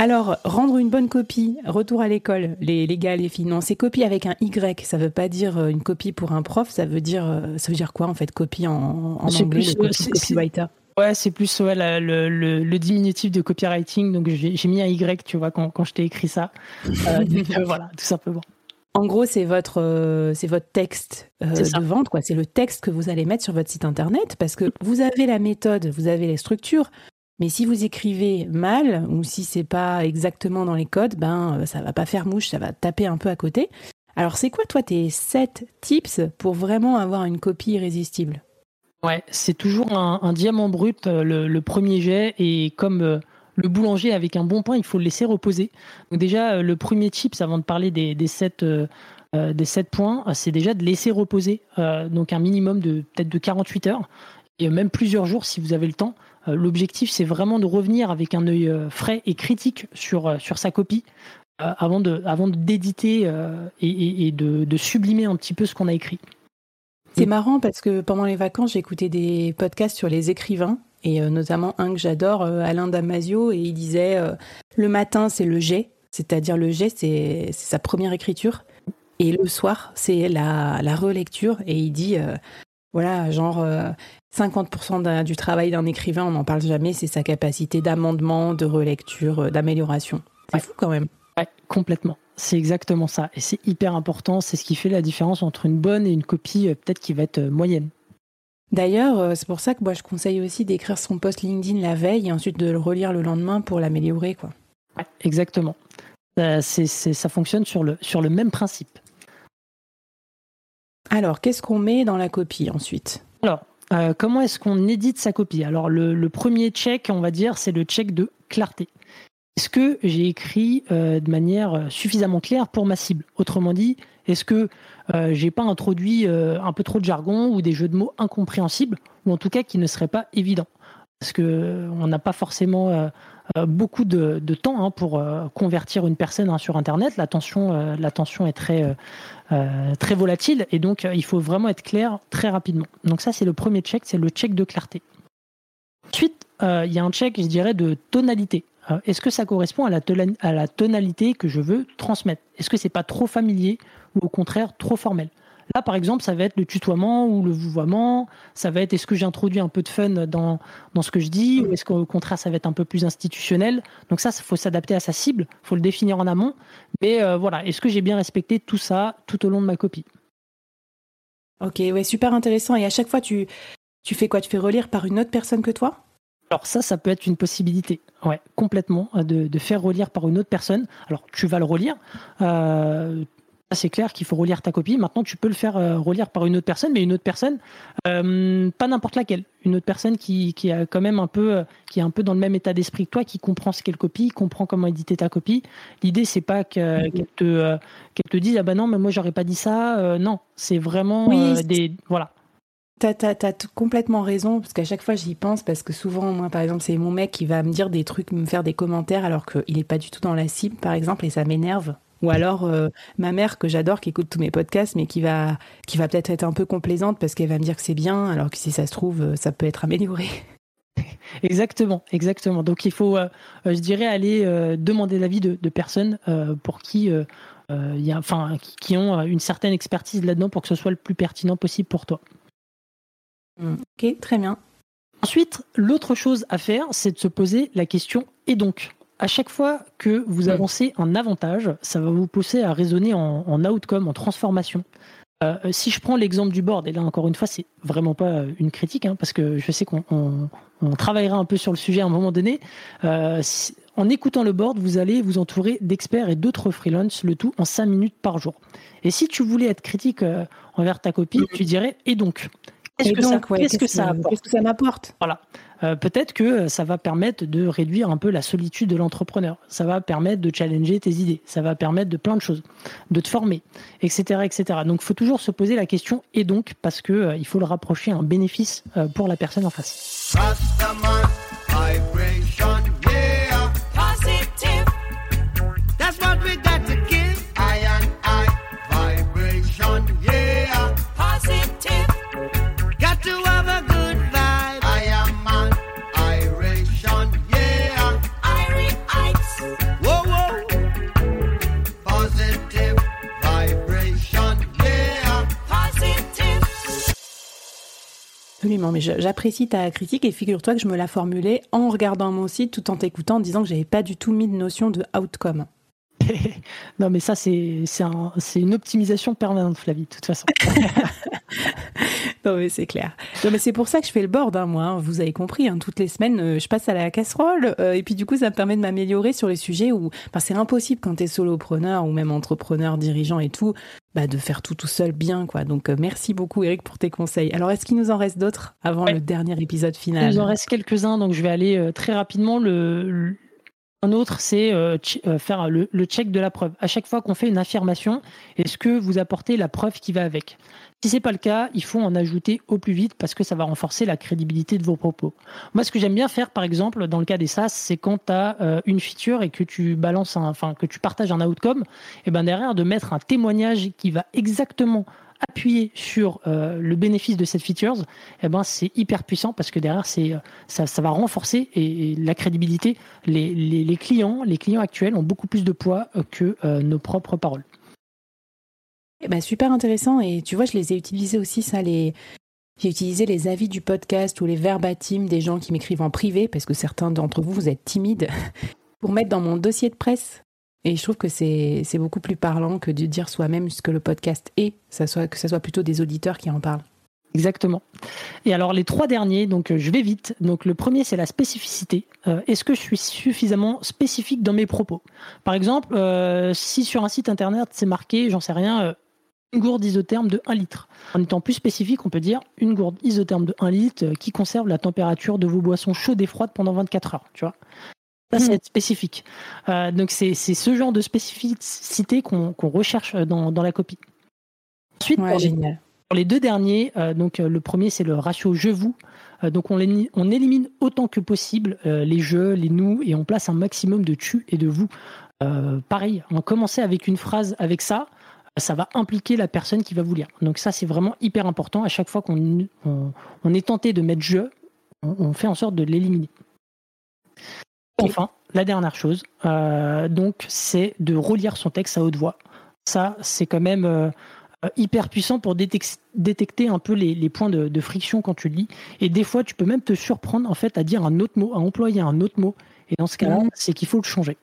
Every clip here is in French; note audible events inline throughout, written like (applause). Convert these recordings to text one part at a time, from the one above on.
Alors, rendre une bonne copie, retour à l'école, les, les gars, les filles, non, c'est copie avec un Y, ça veut pas dire euh, une copie pour un prof, ça veut dire, euh, ça veut dire quoi en fait, copie en, en anglais, plus, copywriter Ouais, c'est plus ouais, le, le, le, diminutif de copywriting, donc j'ai mis un Y, tu vois, quand, quand je t'ai écrit ça. (laughs) Euh, voilà, tout simplement. En gros, c'est votre, c'est votre texte de vente, quoi. C'est le texte que vous allez mettre sur votre site internet parce que vous avez la méthode, vous avez les structures, mais si vous écrivez mal ou si c'est pas exactement dans les codes, ben euh, ça va pas faire mouche, ça va taper un peu à côté. Alors c'est quoi toi tes 7 tips pour vraiment avoir une copie irrésistible? Ouais, c'est toujours un, diamant brut euh, le, premier jet et comme euh, le boulanger avec un bon pain, il faut le laisser reposer. Donc déjà le premier tips avant de parler des, des 7 des 7 points, c'est déjà de laisser reposer donc un minimum de peut-être de 48 heures et même plusieurs jours si vous avez le temps. Euh, l'objectif, c'est vraiment de revenir avec un œil euh, frais et critique sur, euh, sur sa copie avant de avant d'éditer et, de, sublimer un petit peu ce qu'on a écrit. C'est marrant parce que pendant les vacances, j'écoutais des podcasts sur les écrivains et notamment un que j'adore, Alain Damasio, et il disait le matin c'est le jet, c'est-à-dire le jet c'est sa première écriture, et le soir c'est la, la relecture, et il dit voilà genre 50% du travail d'un écrivain, on n'en parle jamais, c'est sa capacité d'amendement, de relecture, euh, d'amélioration. C'est fou quand même. Ouais, complètement. C'est exactement ça. Et c'est hyper important. C'est ce qui fait la différence entre une bonne et une copie euh, peut-être qui va être euh, moyenne. D'ailleurs, c'est pour ça que moi je conseille aussi d'écrire son post LinkedIn la veille et ensuite de le relire le lendemain pour l'améliorer. Quoi. exactement. ça fonctionne sur le, sur le même principe. Alors, qu'est-ce qu'on met dans la copie ensuite? Alors, euh, comment est-ce qu'on édite sa copie? Alors le, premier check, on va dire, c'est le check de clarté. Est-ce que j'ai écrit euh, de manière euh, suffisamment claire pour ma cible? Autrement dit, est-ce que j'ai pas introduit un peu trop de jargon ou des jeux de mots incompréhensibles ou en tout cas qui ne seraient pas évidents? Parce que on n'a pas forcément beaucoup de, temps hein, pour convertir une personne hein, sur Internet. L'attention, l'attention est très euh, très volatile et donc euh, il faut vraiment être clair très rapidement. Donc ça c'est le premier check, c'est le check de clarté. Ensuite, euh, il y a un check, je dirais, de tonalité. Est-ce que ça correspond à la, tonalité que je veux transmettre? Est-ce que c'est pas trop familier ou au contraire trop formel? Là, par exemple, ça va être le tutoiement ou le vouvoiement. Ça va être est-ce que j'introduis un peu de fun dans, dans ce que je dis ou est-ce qu'au contraire, ça va être un peu plus institutionnel? Donc ça, il faut s'adapter à sa cible, il faut le définir en amont. Mais euh, voilà, est-ce que j'ai bien respecté tout ça tout au long de ma copie? Ok, ouais, super intéressant. Et à chaque fois, tu, tu fais quoi? Tu fais relire par une autre personne que toi? Alors ça, ça peut être une possibilité, ouais, complètement, de, de, faire relire par une autre personne. Alors tu vas le relire, euh, c'est clair qu'il faut relire ta copie. Maintenant, tu peux le faire euh, relire par une autre personne, mais une autre personne, euh, pas n'importe laquelle. Une autre personne qui, qui a quand même un peu, euh, qui est un peu dans le même état d'esprit que toi, qui comprend ce qu'est le copie, comprend comment éditer ta copie. L'idée, c'est pas qu'elle te, qu'elle te dise ah bah non, mais moi j'aurais pas dit ça. non, c'est vraiment des, voilà. T'as as, complètement raison, parce qu'à chaque fois j'y pense, parce que souvent, moi par exemple, c'est mon mec qui va me dire des trucs, me faire des commentaires, alors qu'il n'est pas du tout dans la cible, par exemple, et ça m'énerve. Ou alors euh, ma mère que j'adore, qui écoute tous mes podcasts, mais qui va, qui va peut-être être un peu complaisante parce qu'elle va me dire que c'est bien, alors que si ça se trouve, euh, ça peut être amélioré. (laughs) Exactement, exactement. Donc il faut, euh, je dirais, aller demander l'avis de, de personnes pour qui y a, enfin, qui ont une certaine expertise là-dedans pour que ce soit le plus pertinent possible pour toi. Ok, très bien. Ensuite, l'autre chose à faire, c'est de se poser la question et donc? À chaque fois que vous avancez un avantage, ça va vous pousser à raisonner en, en outcome, en transformation. Euh, si je prends l'exemple du board, et là encore une fois, c'est vraiment pas une critique, hein, parce que je sais qu'on travaillera un peu sur le sujet à un moment donné. Euh, en écoutant le board, vous allez vous entourer d'experts et d'autres freelances, le tout en 5 minutes par jour. Et si tu voulais être critique euh, envers ta copie, tu dirais et donc? Qu'est-ce que, ça, qu'est-ce que, ça Qu'est-ce que ça m'apporte? Voilà. Euh, peut-être que ça va permettre de réduire un peu la solitude de l'entrepreneur. Ça va permettre de challenger tes idées. Ça va permettre de plein de choses, de te former, etc., etc. Donc, faut toujours se poser la question et donc parce que euh, il faut le rapprocher un bénéfice euh, pour la personne en face. Absolument, mais j'apprécie ta critique et figure-toi que je me la formulée en regardant mon site tout en t'écoutant en disant que j'avais pas du tout mis de notion de outcome. (laughs) non, mais ça, c'est une optimisation permanente, Flavie, de toute façon. (laughs) non, mais c'est clair. Non, mais c'est pour ça que je fais le board, hein, moi. Hein. vous avez compris, hein. toutes les semaines, euh, je passe à la casserole. Euh, et puis, du coup, ça me permet de m'améliorer sur les sujets où c'est impossible quand tu es solopreneur ou même entrepreneur, dirigeant et tout, bah, de faire tout tout seul bien. quoi. Donc, euh, merci beaucoup, Eric, pour tes conseils. Alors, est-ce qu'il nous en reste d'autres avant le dernier épisode final? Il nous en reste quelques-uns, donc je vais aller très rapidement. le un autre, c'est euh, euh, faire le, check de la preuve. À chaque fois qu'on fait une affirmation, est-ce que vous apportez la preuve qui va avec? Si c'est pas le cas, il faut en ajouter au plus vite parce que ça va renforcer la crédibilité de vos propos. Moi, ce que j'aime bien faire, par exemple, dans le cas des SaaS, c'est quand tu as euh, une feature et que tu balances, enfin que tu partages un outcome, et ben derrière de mettre un témoignage qui va exactement appuyer sur euh, le bénéfice de cette features, eh ben c'est hyper puissant parce que derrière c'est euh, ça, va renforcer et, la crédibilité. Les, clients, les clients actuels ont beaucoup plus de poids euh, que nos propres paroles. Eh ben super intéressant et tu vois je les ai utilisés aussi ça j'ai utilisé les avis du podcast ou les verbatims des gens qui m'écrivent en privé parce que certains d'entre vous vous êtes timides (laughs) pour mettre dans mon dossier de presse et je trouve que c'est beaucoup plus parlant que de dire soi-même ce que le podcast est, que ce soit plutôt des auditeurs qui en parlent. Exactement. Et alors les trois derniers, donc euh, je vais vite. Donc le premier c'est la spécificité. Euh, est-ce que je suis suffisamment spécifique dans mes propos? Par exemple, euh, si sur un site internet c'est marqué, j'en sais rien, une gourde isotherme de 1 litre. En étant plus spécifique, on peut dire une gourde isotherme de 1 litre qui conserve la température de vos boissons chaudes et froides pendant 24 heures. Tu vois ça, c'est être spécifique. Euh, donc, c'est ce genre de spécificité qu'on recherche dans, dans, la copie. Ensuite, pour, Les, deux derniers, euh, donc euh, le premier, c'est le ratio je-vous. donc, on, on, élimine autant que possible les je, les nous, et on place un maximum de tu et de vous. pareil, on commençait avec une phrase avec ça, ça va impliquer la personne qui va vous lire. Donc, ça, c'est vraiment hyper important. À chaque fois qu'on on, est tenté de mettre je, on fait en sorte de l'éliminer. Enfin, la dernière chose, euh, donc, c'est de relire son texte à haute voix. Ça, c'est quand même euh, hyper puissant pour détecter un peu les, points de, friction quand tu lis. Et des fois, tu peux même te surprendre en fait à dire un autre mot, à employer un autre mot. Et dans ce cas-là, c'est qu'il faut le changer.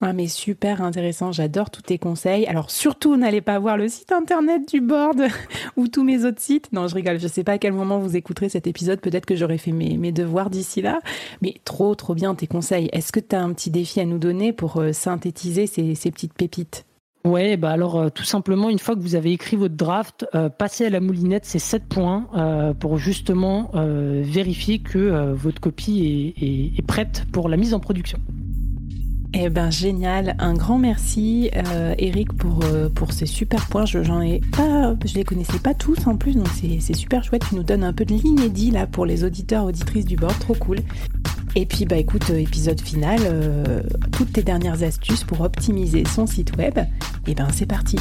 Ah mais super intéressant, j'adore tous tes conseils. Alors surtout n'allez pas voir le site internet du board (laughs) ou tous mes autres sites. Non, je rigole, je sais pas à quel moment vous écouterez cet épisode, peut-être que j'aurai fait mes, devoirs d'ici là, mais trop trop bien tes conseils. Est-ce que tu as un petit défi à nous donner pour euh, synthétiser ces, petites pépites? Ouais, bah alors euh, tout simplement, une fois que vous avez écrit votre draft, euh, passez à la moulinette ces 7 points pour justement vérifier que votre copie est prête pour la mise en production. Eh ben génial, un grand merci euh, Eric pour, euh, pour ces super points. Je j'en ai pas, je les connaissais pas tous en plus, donc c'est super chouette. Tu nous donnes un peu de l'inédit là pour les auditeurs auditrices du bord, trop cool. Et puis bah écoute, euh, épisode final, toutes tes dernières astuces pour optimiser son site web. Et eh ben c'est parti.